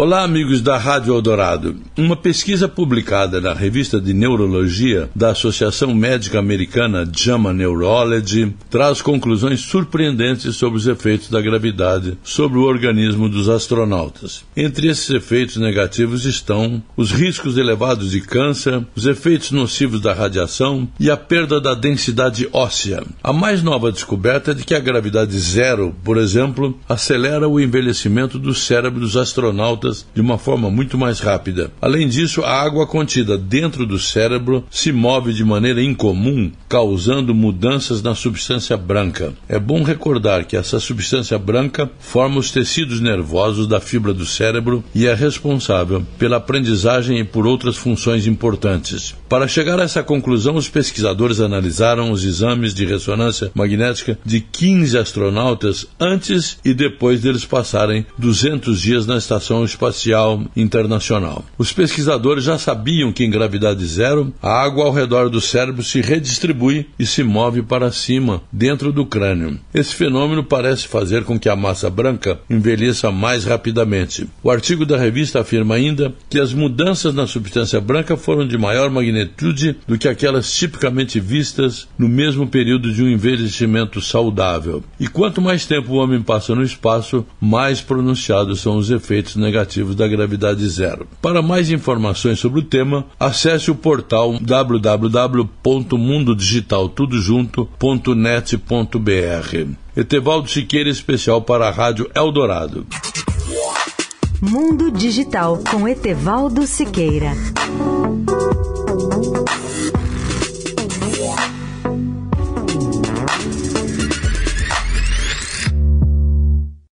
Olá, amigos da Rádio Eldorado. Uma pesquisa publicada na revista de Neurologia da Associação Médica Americana JAMA Neurology traz conclusões surpreendentes sobre os efeitos da gravidade sobre o organismo dos astronautas. Entre esses efeitos negativos estão os riscos elevados de câncer, os efeitos nocivos da radiação e a perda da densidade óssea. A mais nova descoberta é de que a gravidade zero, por exemplo, acelera o envelhecimento do cérebro dos astronautas de uma forma muito mais rápida. Além disso, a água contida dentro do cérebro se move de maneira incomum, causando mudanças na substância branca. É bom recordar que essa substância branca forma os tecidos nervosos da fibra do cérebro e é responsável pela aprendizagem e por outras funções importantes. Para chegar a essa conclusão, os pesquisadores analisaram os exames de ressonância magnética de 15 astronautas antes e depois deles passarem 200 dias na estação Espacial Internacional. Os pesquisadores já sabiam que em gravidade zero, a água ao redor do cérebro se redistribui e se move para cima, dentro do crânio. Esse fenômeno parece fazer com que a massa branca envelheça mais rapidamente. O artigo da revista afirma ainda que as mudanças na substância branca foram de maior magnitude do que aquelas tipicamente vistas no mesmo período de um envelhecimento saudável. E quanto mais tempo o homem passa no espaço, mais pronunciados são os efeitos negativos da gravidade zero. Para mais informações sobre o tema, acesse o portal www.mundodigitaltudojunto.net.br. Etevaldo Siqueira, especial para a Rádio Eldorado. Mundo Digital com Etevaldo Siqueira.